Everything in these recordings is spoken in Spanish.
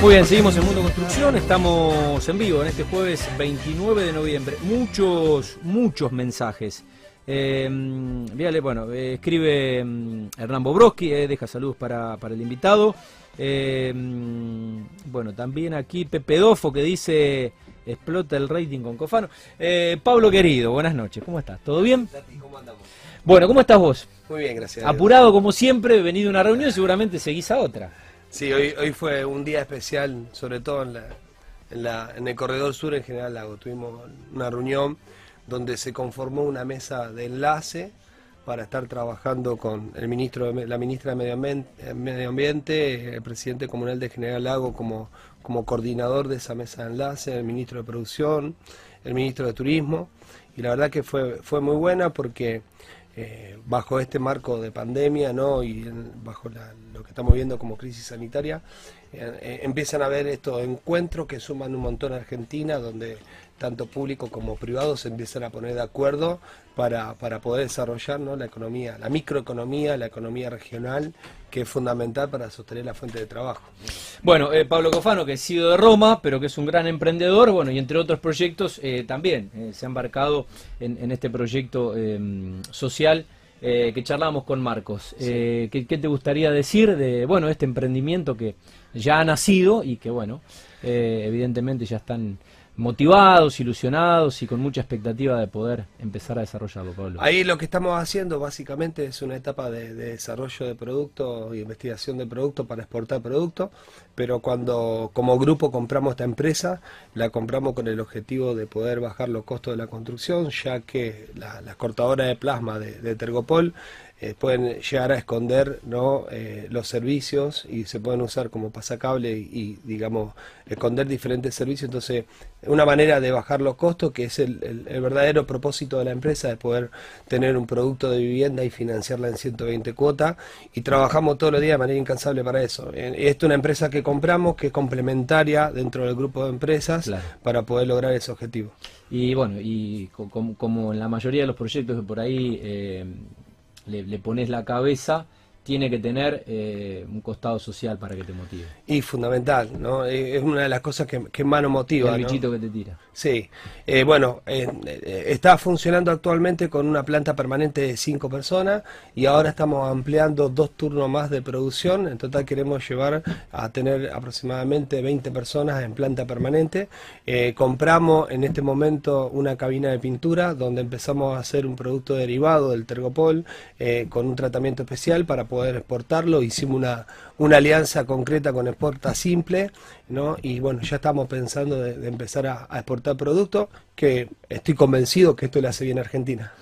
Muy bien, seguimos en Mundo Construcción, estamos en vivo en este jueves 29 de noviembre. Muchos, muchos mensajes. Eh, bueno, eh, escribe mm, Hernán Bobroski, eh, deja saludos para, para el invitado. Eh, mm, bueno, también aquí Pepe Dofo que dice explota el rating con Cofano. Pablo querido, buenas noches, ¿cómo estás? ¿Todo bien? ¿cómo andamos? Bueno, ¿cómo estás vos? Muy bien, gracias. Apurado como siempre, venido a una reunión y seguramente seguís a otra. Sí, hoy, hoy fue un día especial, sobre todo en, la, en, la, en el corredor sur en General Lago. Tuvimos una reunión donde se conformó una mesa de enlace para estar trabajando con el ministro, la ministra de Medio Ambiente, el presidente comunal de General Lago como, como coordinador de esa mesa de enlace, el ministro de Producción, el ministro de Turismo. Y la verdad que fue, fue muy buena porque eh, bajo este marco de pandemia ¿no? y bajo lo que estamos viendo como crisis sanitaria, empiezan a haber estos encuentros que suman un montón a Argentina, donde tanto público como privado se empiezan a poner de acuerdo para, para poder desarrollar la economía, la microeconomía, la economía regional, que es fundamental para sostener la fuente de trabajo. Bueno, eh, Pablo Cofano, que ha sido de Roma, pero que es un gran emprendedor, bueno, y entre otros proyectos eh, también eh, se ha embarcado en, este proyecto social que charlamos con Marcos. ¿qué, ¿qué, te gustaría decir de, bueno, este emprendimiento que ya ha nacido y que, bueno, evidentemente ya están motivados, ilusionados y con mucha expectativa de poder empezar a desarrollarlo, Pablo. Ahí lo que estamos haciendo básicamente es una etapa de, desarrollo de productos y investigación de productos para exportar productos, pero cuando como grupo compramos esta empresa, la compramos con el objetivo de poder bajar los costos de la construcción, ya que las cortadoras de plasma de Tergopol eh, pueden llegar a esconder ¿no? Eh, los servicios y se pueden usar como pasacable y, digamos, esconder diferentes servicios. Entonces, una manera de bajar los costos, que es el, verdadero propósito de la empresa, de poder tener un producto de vivienda y financiarla en 120 cuotas. Y trabajamos todos los días de manera incansable para eso. Eh, esta es una empresa que compramos, que es complementaria dentro del grupo de empresas para poder lograr ese objetivo. Y bueno, y como, en la mayoría de los proyectos que por ahí le, pones la cabeza tiene que tener eh, un costado social para que te motive. Y fundamental, ¿no? Es una de las cosas que, que más nos motiva. El bichito que te tira. Sí. Eh, bueno, eh, está funcionando actualmente con una planta permanente de cinco personas y ahora estamos ampliando dos turnos más de producción. En total queremos llevar a tener aproximadamente 20 personas en planta permanente. compramos en este momento una cabina de pintura donde empezamos a hacer un producto derivado del Tergopol con un tratamiento especial para poder exportarlo. Hicimos una, una alianza concreta con Exporta Simple, ¿no? Y bueno, ya estamos pensando de, empezar a, exportar productos que estoy convencido que esto le hace bien a Argentina.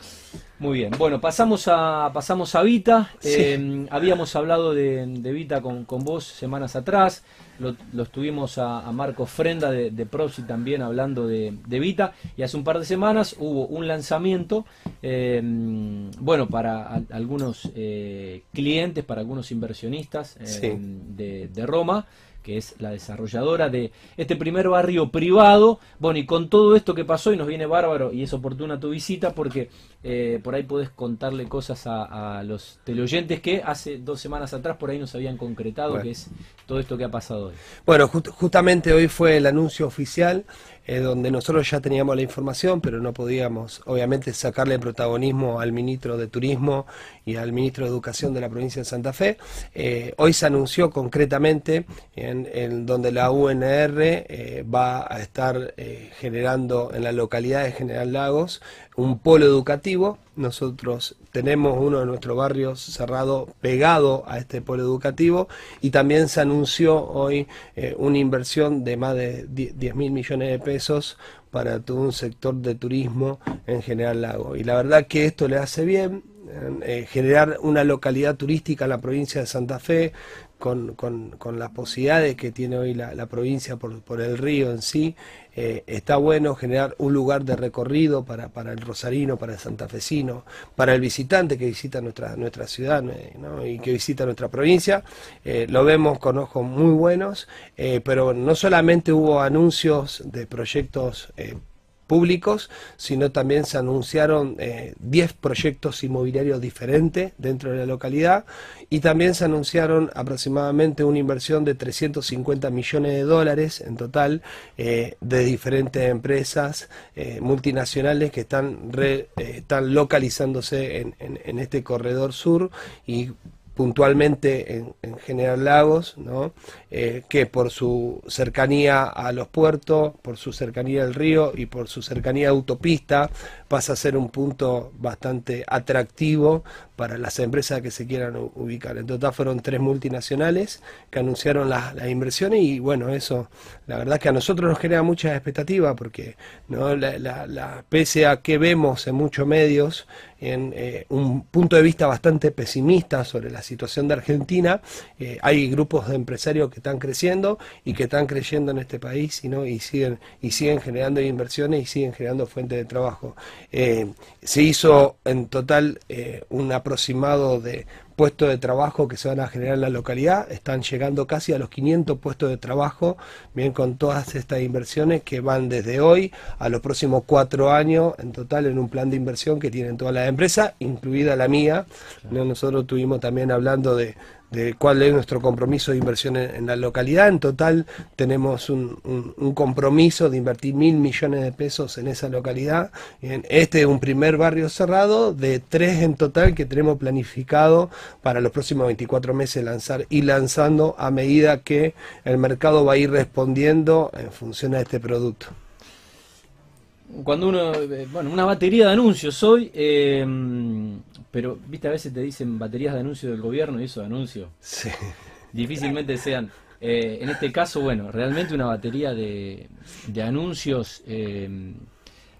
Muy bien, bueno, pasamos a, pasamos a Vita. Eh, habíamos hablado de, Vita con, vos semanas atrás. Lo, lo estuvimos a, Marco Frenda de, de Proxy también hablando de, Vita. Y hace un par de semanas hubo un lanzamiento, eh, bueno, para algunos eh, clientes, para algunos inversionistas de, de Roma que es la desarrolladora de este primer barrio privado. Bueno, y con todo esto que pasó, y nos viene bárbaro, y es oportuna tu visita, porque eh, por ahí podés contarle cosas a, los teleoyentes que hace dos semanas atrás por ahí nos habían concretado, que es todo esto que ha pasado hoy. Bueno, justamente hoy fue el anuncio oficial eh, donde nosotros ya teníamos la información, pero no podíamos, obviamente, sacarle protagonismo al ministro de Turismo y al ministro de Educación de la provincia de Santa Fe. Eh, hoy se anunció concretamente en, donde la UNR eh, va a estar generando en la localidad de General Lagos un polo educativo. Nosotros tenemos uno de nuestros barrios cerrado pegado a este polo educativo y también se anunció hoy eh, una inversión de más de 10 mil millones de pesos para todo un sector de turismo en General Lago. Y la verdad que esto le hace bien, eh, generar una localidad turística en la provincia de Santa Fe, con, con, las posibilidades que tiene hoy la, provincia por, por, el río en sí, eh, está bueno generar un lugar de recorrido para, para, el rosarino, para el santafesino, para el visitante que visita nuestra, nuestra ciudad y que visita nuestra provincia. Eh, lo vemos con ojos muy buenos, pero no solamente hubo anuncios de proyectos públicos, sino también se anunciaron 10 eh, proyectos inmobiliarios diferentes dentro de la localidad y también se anunciaron aproximadamente una inversión de 350 millones de dólares en total eh, de diferentes empresas eh, multinacionales que están, están localizándose en, en este corredor sur y puntualmente en, General Lagos, ¿no? Eh, que por su cercanía a los puertos, por su cercanía al río y por su cercanía a autopista, pasa a ser un punto bastante atractivo para las empresas que se quieran ubicar. En total fueron tres multinacionales que anunciaron las, inversiones y bueno, eso la verdad que a nosotros nos genera mucha expectativa porque ¿no? la, pese a que vemos en muchos medios en eh, un punto de vista bastante pesimista sobre la situación de Argentina, eh, hay grupos de empresarios que están creciendo y que están creyendo en este país y, ¿no? y, siguen, y siguen generando inversiones y siguen generando fuentes de trabajo. Eh, se hizo en total un aproximado de puestos de trabajo que se van a generar en la localidad. Están llegando casi a los 500 puestos de trabajo, bien con todas estas inversiones que van desde hoy a los próximos cuatro años en total en un plan de inversión que tienen todas las empresas, incluida la mía. Nosotros estuvimos también hablando de, de cuál es nuestro compromiso de inversión en, la localidad. En total tenemos un, compromiso de invertir mil millones de pesos en esa localidad. Este es un primer barrio cerrado de tres en total que tenemos planificado para los próximos 24 meses lanzar y lanzando a medida que el mercado va a ir respondiendo en función a este producto cuando uno, eh, bueno, una batería de anuncios hoy, eh, pero, viste, a veces te dicen baterías de anuncios del gobierno y eso de anuncios. Sí. Difícilmente sean. Eh, en este caso, bueno, realmente una batería de, de anuncios, eh,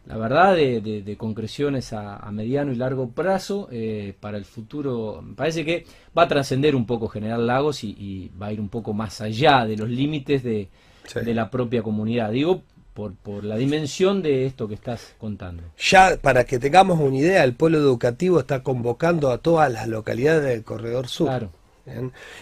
la verdad, de, concreciones a, mediano y largo plazo eh, para el futuro. Parece que va a trascender un poco General Lagos y, va a ir un poco más allá de los límites de, de la propia comunidad. Digo, por, por la dimensión de esto que estás contando. Ya para que tengamos una idea, el polo educativo está convocando a todas las localidades del Corredor Sur. Claro.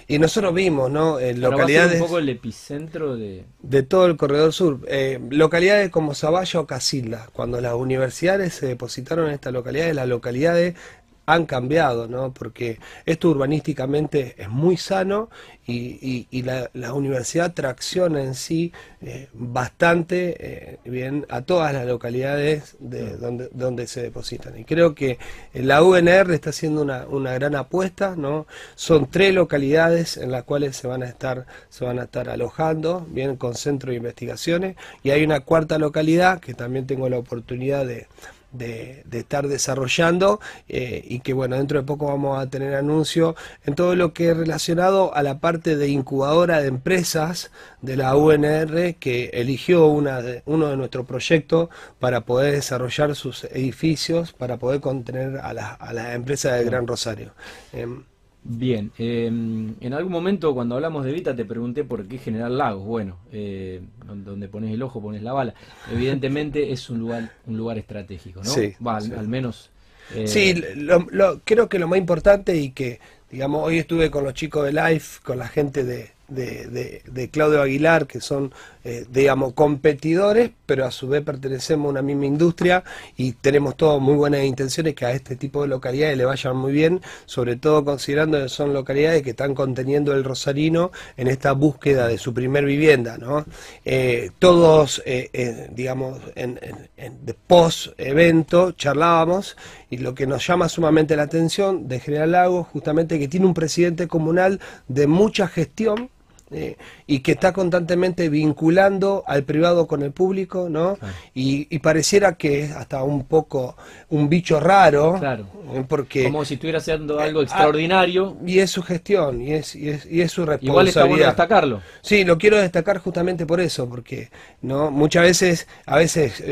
Y nosotros vimos, ¿no? En localidades. un poco el epicentro de. De todo el corredor sur. Eh, localidades como Zavalla o Casilda. Cuando las universidades se depositaron en estas localidades, las localidades han cambiado, ¿no? Porque esto urbanísticamente es muy sano y, la, universidad tracciona en sí eh, bastante eh, bien a todas las localidades de donde, donde se depositan. Y creo que la UNR está haciendo una, una gran apuesta, ¿no? Son tres localidades en las cuales se van a estar, se van a estar alojando, bien con centro de investigaciones, y hay una cuarta localidad que también tengo la oportunidad de de, estar desarrollando eh, y que bueno, dentro de poco vamos a tener anuncio en todo lo que es relacionado a la parte de incubadora de empresas de la UNR que eligió una uno de nuestros proyectos para poder desarrollar sus edificios, para poder contener a, a las empresas de Gran Rosario. Em, Bien, em, en algún momento cuando hablamos de Vita te pregunté por qué General Lagos. Bueno, eh, donde pones el ojo pones la bala. Evidentemente es un lugar, un lugar estratégico, ¿no? Sí, al, menos. Eh, sí, lo, creo que lo más importante y que, digamos, hoy estuve con los chicos de Life, con la gente de, de, Claudio Aguilar, que son, eh, digamos, competidores, pero a su vez pertenecemos a una misma industria y tenemos todas muy buenas intenciones que a este tipo de localidades le vayan muy bien, sobre todo considerando que son localidades que están conteniendo el rosarino en esta búsqueda de su primer vivienda. ¿no? Eh, todos, eh, digamos, en, de post-evento charlábamos y lo que nos llama sumamente la atención de General Lago, justamente que tiene un presidente comunal de mucha gestión, eh, y que está constantemente vinculando al privado con el público, ¿no? Y, pareciera que es hasta un poco un bicho raro, claro. ¿eh? porque como si estuviera haciendo algo eh, extraordinario. y es su gestión y es, y es, y es su responsabilidad. Igual está bueno destacarlo. Sí, lo quiero destacar justamente por eso, porque no muchas veces, a veces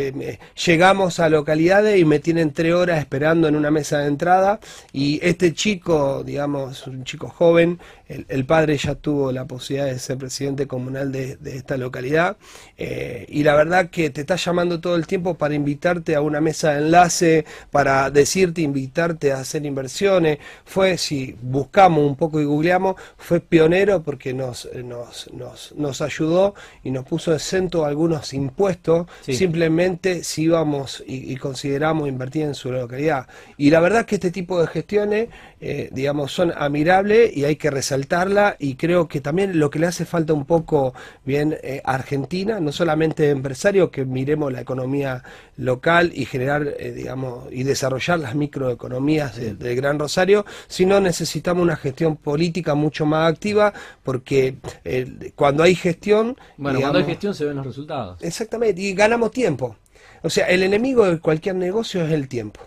llegamos a localidades y me tienen tres horas esperando en una mesa de entrada y este chico, digamos, un chico joven, el, el padre ya tuvo la posibilidad de ser presidente comunal de, esta localidad. Eh, y la verdad que te está llamando todo el tiempo para invitarte a una mesa de enlace, para decirte, invitarte a hacer inversiones. Fue, si buscamos un poco y googleamos, fue pionero porque nos, nos, nos, nos ayudó y nos puso exento algunos impuestos, simplemente si íbamos y, consideramos invertir en su localidad. Y la verdad que este tipo de gestiones, eh, digamos, son admirables y hay que resaltarla y creo que también lo que le hace falta un poco bien eh, Argentina, no solamente empresarios, que miremos la economía local y generar, eh, digamos, y desarrollar las microeconomías del Gran Rosario, sino necesitamos una gestión política mucho más activa porque cuando hay gestión... Bueno, cuando hay gestión se ven los resultados. Exactamente, y ganamos tiempo. O sea, el enemigo de cualquier negocio es el tiempo.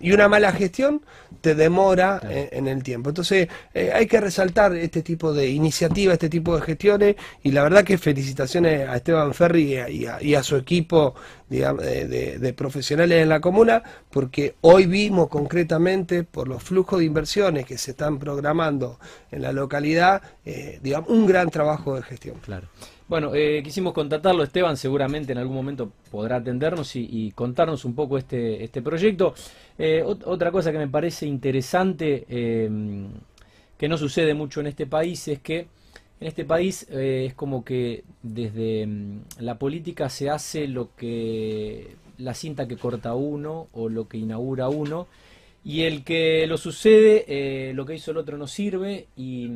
Y una mala gestión te demora en, el tiempo. Entonces eh, hay que resaltar este tipo de iniciativas, este tipo de gestiones y la verdad que felicitaciones a Esteban Ferri y a, su equipo de, profesionales en la comuna porque hoy vimos concretamente por los flujos de inversiones que se están programando en la localidad, eh, digamos, un gran trabajo de gestión. Claro. Bueno, eh, quisimos contactarlo, Esteban seguramente en algún momento podrá atendernos y, contarnos un poco este, este proyecto. Eh, otra cosa que me parece interesante, em, que no sucede mucho en este país, es que en este país eh, es como que desde em, la política se hace lo que la cinta que corta uno o lo que inaugura uno y el que lo sucede, lo que hizo el otro no sirve y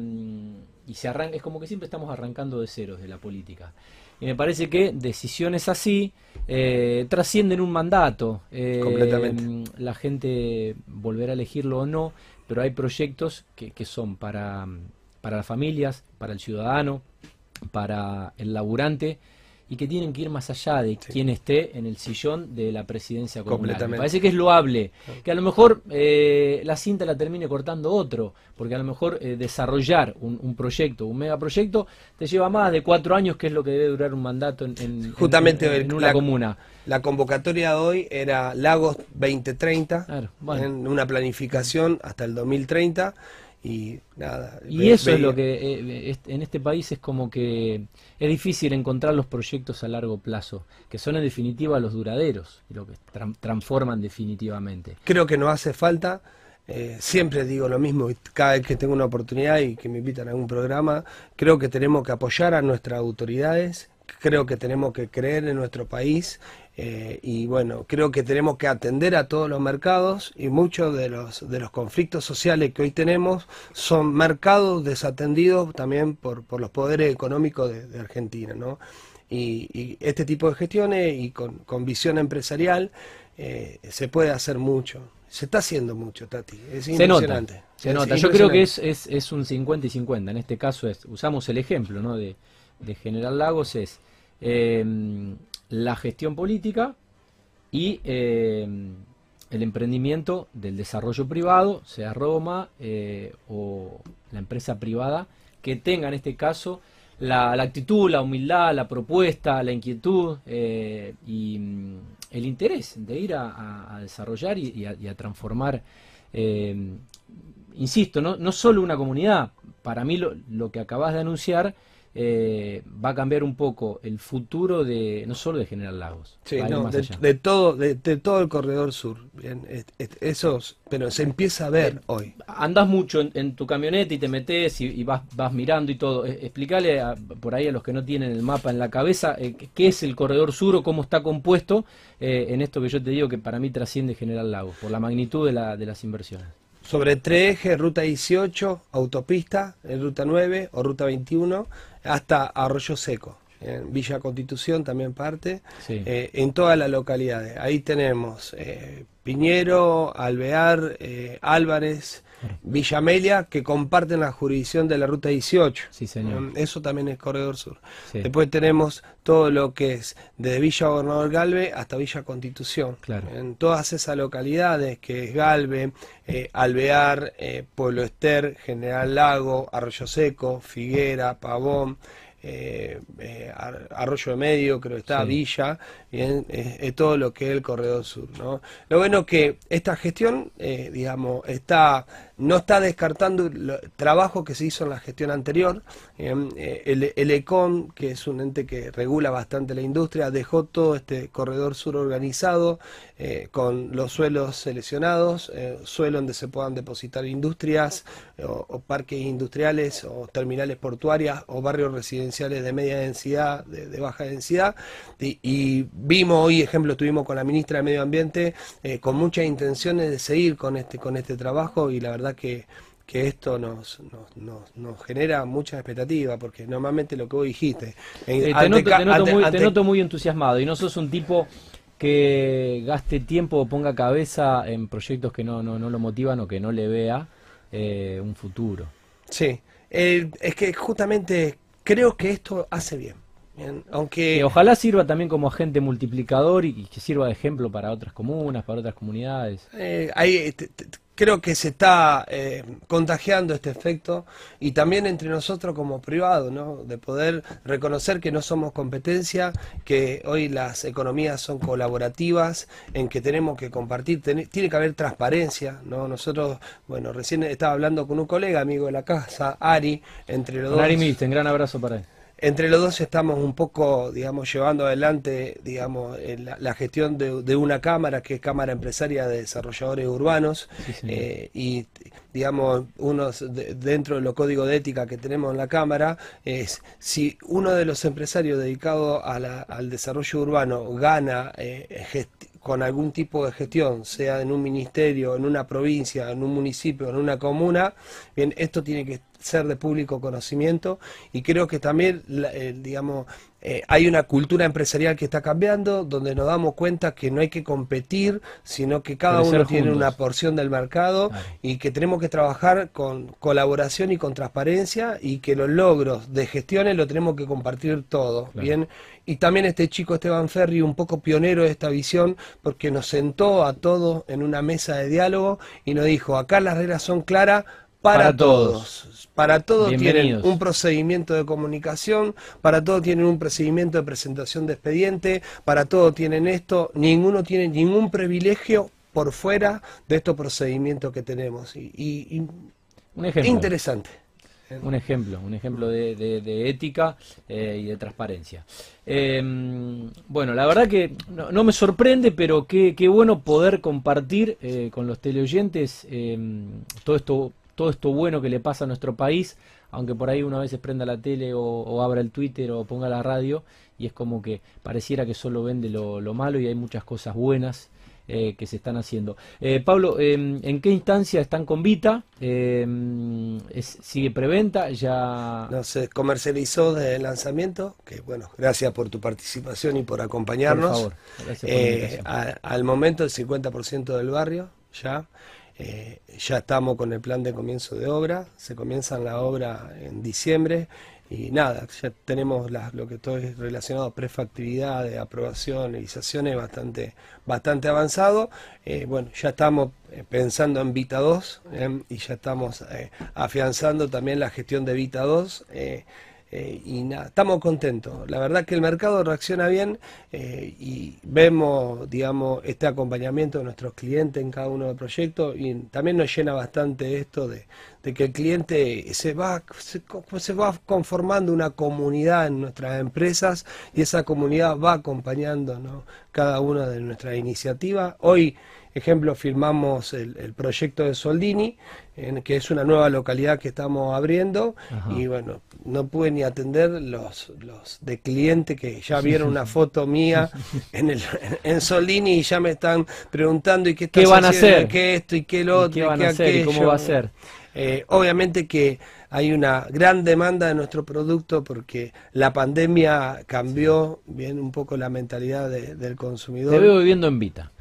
y se arranca, es como que siempre estamos arrancando de ceros de la política. Y me parece que decisiones así eh, trascienden un mandato. Eh, Completamente. La gente volverá a elegirlo o no, pero hay proyectos que, que son para, para las familias, para el ciudadano, para el laburante y que tienen que ir más allá de quien esté en el sillón de la presidencia comunal. Me parece que es loable, que a lo mejor eh, la cinta la termine cortando otro, porque a lo mejor eh, desarrollar un, proyecto, un megaproyecto, te lleva más de cuatro años, que es lo que debe durar un mandato en, Justamente en, una comuna. La convocatoria de hoy era Lagos 2030, en una planificación hasta el 2030 y nada. Y eso es lo que eh, en este país es como que es difícil encontrar los proyectos a largo plazo, que son en definitiva los duraderos, lo que transforman definitivamente. Creo que no hace falta, eh, siempre digo lo mismo, cada vez que tengo una oportunidad y que me invitan a algún programa, creo que tenemos que apoyar a nuestras autoridades, creo que tenemos que creer en nuestro país eh, y bueno, creo que tenemos que atender a todos los mercados y muchos de los, de los conflictos sociales que hoy tenemos son mercados desatendidos también por, por los poderes económicos de, Argentina. ¿no? Y, este tipo de gestiones y con, con visión empresarial eh, se puede hacer mucho. Se está haciendo mucho, Tati. Es impresionante. Se nota. Yo creo que es, es, es, un 50 y 50. En este caso es, usamos el ejemplo ¿no? de, de General Lagos, es eh, la gestión política y eh, el emprendimiento del desarrollo privado, sea Roma eh, o la empresa privada, que tenga en este caso la, actitud, la humildad, la propuesta, la inquietud eh, y mm, el interés de ir a, desarrollar y, a, transformar, insisto, no, solo una comunidad, para mí lo que acabas de anunciar, eh, va a cambiar un poco el futuro de no solo de General Lagos, de, todo de, todo el corredor sur. Bien, eso, pero se empieza a ver hoy. Andás mucho en, tu camioneta y te metes y, vas, vas mirando y todo. Eh, explícale por ahí a los que no tienen el mapa en la cabeza eh, qué es el corredor sur o cómo está compuesto en esto que yo te digo que para mí trasciende General Lagos por la magnitud de, la, de las inversiones sobre tres ejes, ruta 18, autopista, en ruta 9 o ruta 21, hasta Arroyo Seco. En Villa Constitución también parte, eh, en todas las localidades. Ahí tenemos eh, Piñero, Alvear, eh, Álvarez, Villa Amelia, que comparten la jurisdicción de la Ruta 18. Sí, señor. Mm, eso también es Corredor Sur. Después tenemos todo lo que es desde Villa Gobernador Galve hasta Villa Constitución. Claro. En todas esas localidades, que es Galve, eh, Alvear, eh, Pueblo Ester, General Lago, Arroyo Seco, Figuera, Pavón, eh, eh, Arroyo de Medio, creo que está, Villa, bien, es todo lo que es el Corredor Sur. ¿no? Lo bueno que esta gestión, digamos, está no está descartando el trabajo que se hizo en la gestión anterior. el, el ECON, que es un ente que regula bastante la industria, dejó todo este corredor sur organizado, con los suelos seleccionados, suelo donde se puedan depositar industrias o, parques industriales o terminales portuarias o barrios residenciales de media densidad, de, baja densidad. Y, vimos hoy, ejemplo, tuvimos con la ministra de Medio Ambiente eh, con muchas intenciones de seguir con este, con este trabajo y la verdad que que esto nos, nos, nos, genera mucha expectativa, porque normalmente lo que vos dijiste... Eh, te, noto, muy, entusiasmado y no sos un tipo que gaste tiempo o ponga cabeza en proyectos que no, no, no lo motivan o que no le vea eh, un futuro. Sí, es que justamente creo que esto hace bien. aunque ojalá sirva también como agente multiplicador y, que sirva de ejemplo para otras comunas, para otras comunidades. Eh, hay, creo que se está eh, contagiando este efecto y también entre nosotros como privados, ¿no? de poder reconocer que no somos competencia, que hoy las economías son colaborativas, en que tenemos que compartir, tiene que haber transparencia. ¿no? Nosotros, bueno, recién estaba hablando con un colega, amigo de la casa, Ari, entre los dos. Ari Misten, gran abrazo para él. Entre los dos estamos un poco, digamos, llevando adelante, digamos, la, gestión de, una cámara que es Cámara Empresaria de Desarrolladores Urbanos eh, y, digamos, uno dentro de los códigos de ética que tenemos en la cámara es si uno de los empresarios dedicados al desarrollo urbano gana eh, con algún tipo de gestión, sea en un ministerio, en una provincia, en un municipio, en una comuna, bien, esto tiene que ser de público conocimiento y creo que también, eh, digamos, eh, hay una cultura empresarial que está cambiando, donde nos damos cuenta que no hay que competir, sino que cada uno tiene una porción del mercado y que tenemos que trabajar con colaboración y con transparencia y que los logros de gestiones lo tenemos que compartir todos, ¿bien? Y también este chico Esteban Ferri, un poco pionero de esta visión, porque nos sentó a todos en una mesa de diálogo y nos dijo, acá las reglas son claras para, todos. Para todos tienen un procedimiento de comunicación, para todos tienen un procedimiento de presentación de expediente, para todos tienen esto, ninguno tiene ningún privilegio por fuera de estos procedimientos que tenemos. Y, un ejemplo. Interesante. Un ejemplo, un ejemplo de, ética eh, y de transparencia. Em, bueno, la verdad que no, me sorprende, pero qué, bueno poder compartir eh, con los teleoyentes em, todo esto todo esto bueno que le pasa a nuestro país, aunque por ahí una vez prenda la tele o, abra el Twitter o ponga la radio y es como que pareciera que solo vende lo, malo y hay muchas cosas buenas eh, que se están haciendo. Eh, Pablo, em, ¿en qué instancia están con Vita? Em, ¿Sigue preventa? ¿Ya no se comercializó desde el lanzamiento? Que bueno, gracias por tu participación y por acompañarnos. Por favor, gracias por eh, al momento el 50% del barrio ya. Eh, ya estamos con el plan de comienzo de obra, se comienza la obra en diciembre y nada, ya tenemos lo que todo es relacionado a prefactividad, de aprobación, realizaciones bastante, bastante avanzado. Eh, bueno, ya estamos eh, pensando en Vita 2 y ya estamos afianzando también la gestión de Vita 2. Eh, y nada, estamos contentos. La verdad que el mercado reacciona bien eh, y vemos, digamos, este acompañamiento de nuestros clientes en cada uno de los proyectos y también nos llena bastante esto de, que el cliente se va, se, va conformando una comunidad en nuestras empresas y esa comunidad va acompañando cada una de nuestras iniciativas. Hoy ejemplo, firmamos el, proyecto de Soldini, en, que es una nueva localidad que estamos abriendo, y bueno, no pude ni atender los, los de cliente que ya vieron una foto mía en, el, en Soldini y ya me están preguntando, ¿y qué, ¿Qué van a hacer? ¿Qué esto y qué lo otro? ¿Y qué van a hacer? ¿Y cómo va a ser? Eh, obviamente que hay una gran demanda de nuestro producto porque la pandemia cambió bien un poco la mentalidad del consumidor. Te veo viviendo en Vita.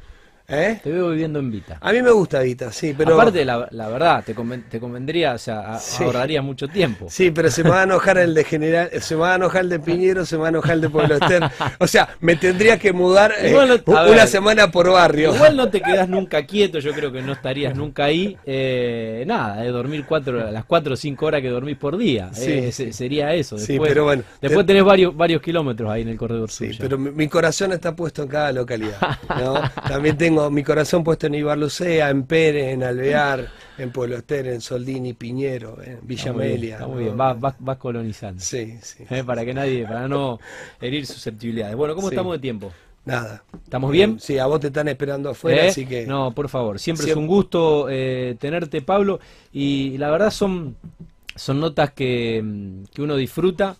¿Eh? Te veo viviendo en Vita. A mí me gusta Vita, sí, pero... Aparte, la, la verdad, te, conven- te convendría, o sea, a- Sí. ahorraría mucho tiempo. Sí, pero se me va a enojar el de General, se me va a enojar el de Piñero, se me va a enojar el de Pueblo Ester. O sea, me tendría que mudar eh, no- una ver. semana por barrio. Igual no te quedas nunca quieto, yo creo que no estarías nunca ahí. Eh, nada, de dormir cuatro, las cuatro o cinco horas que dormís por día. Sí, Eh, sí. se- sería eso. Sí, Después, pero bueno, después te- tenés varios, varios kilómetros ahí en el corredor Sí, suyo. pero mi, mi corazón está puesto en cada localidad. ¿no? También tengo mi corazón puesto en Ibarlucea, en Pérez, en Alvear, en Pueblo Ester, en Soldini, Piñero, en Villa Está muy bien, Amelia. ¿no? bien, vas, vas, vas colonizando. Sí, sí. Eh, para que nadie, para no herir susceptibilidades. Bueno, ¿cómo Sí. estamos de tiempo? Nada. ¿Estamos bien? Sí, a vos te están esperando afuera, ¿Eh? así que. No, por favor, siempre, Siempre- es un gusto eh, tenerte, Pablo, y la verdad son, son notas que, mm, que uno disfruta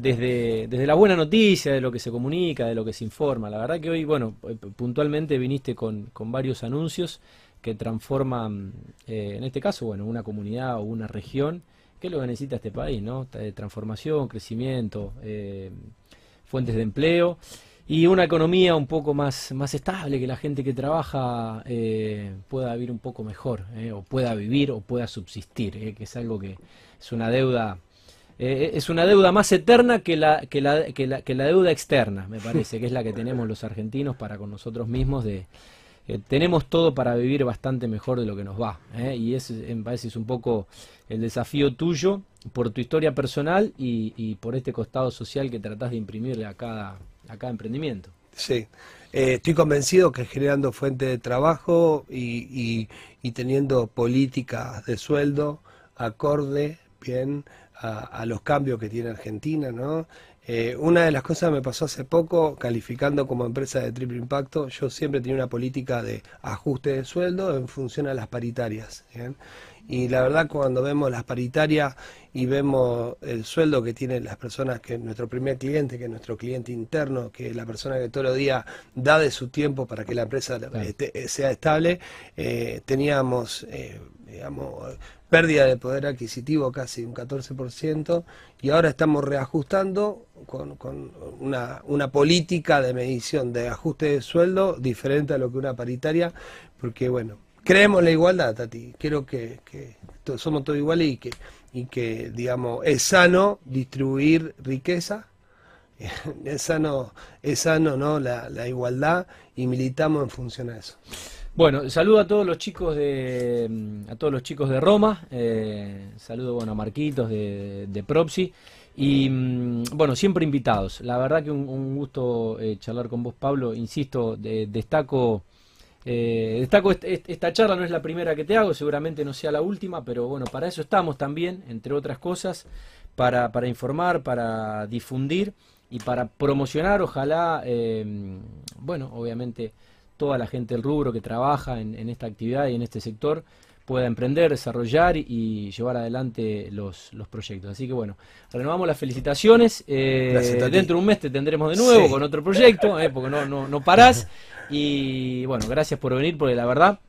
desde, desde la buena noticia, de lo que se comunica, de lo que se informa. La verdad que hoy, bueno, eh, puntualmente viniste con, con varios anuncios que transforman, eh, en este caso, bueno, una comunidad o una región, que es lo que necesita este país, ¿no? Eh, Transformación, crecimiento, fuentes de empleo y una economía un poco más, más estable, que la gente que trabaja pueda vivir un poco mejor, o pueda vivir o pueda subsistir, que es algo que es una deuda, eh, es una deuda más eterna que la, que, la, que, la, deuda externa, me parece, que es la que tenemos los argentinos para con nosotros mismos de... eh, tenemos todo para vivir bastante mejor de lo que nos va, eh, y ese me parece es un poco el desafío tuyo por tu historia personal y, y por este costado social que tratás de imprimirle a cada, a cada emprendimiento. Sí, estoy convencido que generando fuente de trabajo y, y- y teniendo políticas de sueldo acorde bien a, a los cambios que tiene Argentina, ¿no? Eh, una de las cosas que me pasó hace poco, calificando como empresa de triple impacto, yo siempre tenía una política de ajuste de sueldo en función a las paritarias. Y la verdad cuando vemos las paritarias y vemos el sueldo que tienen las personas, que nuestro primer cliente, que es nuestro cliente interno, que es la persona que todos los días da de su tiempo para que la empresa Claro. esté- sea estable, eh, teníamos, eh, digamos, pérdida de poder adquisitivo casi un 14% y ahora estamos reajustando con, con una, una política de medición de ajuste de sueldo diferente a lo que una paritaria, porque bueno, creemos la igualdad, Tati, quiero que, que somos todos iguales y que, y que, digamos, es sano distribuir riqueza, es sano, es sano ¿no? la, la igualdad y militamos en función a eso. Bueno, saludo a todos los chicos de a todos los chicos de Roma, eh, saludo bueno a Marquitos de, de Propsi y mm, bueno siempre invitados. La verdad que un, gusto eh, charlar con vos, Pablo. Insisto, de- destaco eh, destaco est- est- esta charla no es la primera que te hago, seguramente no sea la última, pero bueno para eso estamos también, entre otras cosas, para para informar, para difundir y para promocionar, ojalá, eh, bueno, obviamente toda la gente del rubro que trabaja en esta actividad y en este sector pueda emprender, desarrollar y, llevar adelante los, los proyectos. Así que bueno, renovamos las felicitaciones. eh, dentro de un mes te tendremos de nuevo Sí. con otro proyecto, eh, porque no, no, no parás. Y bueno, gracias por venir, porque la verdad,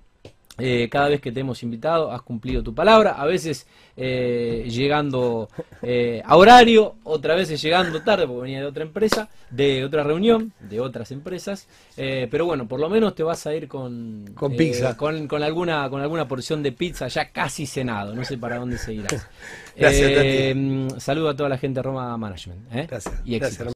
eh, cada vez que te hemos invitado has cumplido tu palabra, a veces eh, llegando eh, a horario, otras veces llegando tarde porque venía de otra empresa, de otra reunión, de otras empresas, pero bueno, por lo menos te vas a ir con, Con pizza. con, con alguna, con alguna porción de pizza ya casi cenado, no sé para dónde seguirás. Gracias, saludo a toda la gente de Roma Management. ¿eh? Gracias. Y gracias, éxitos.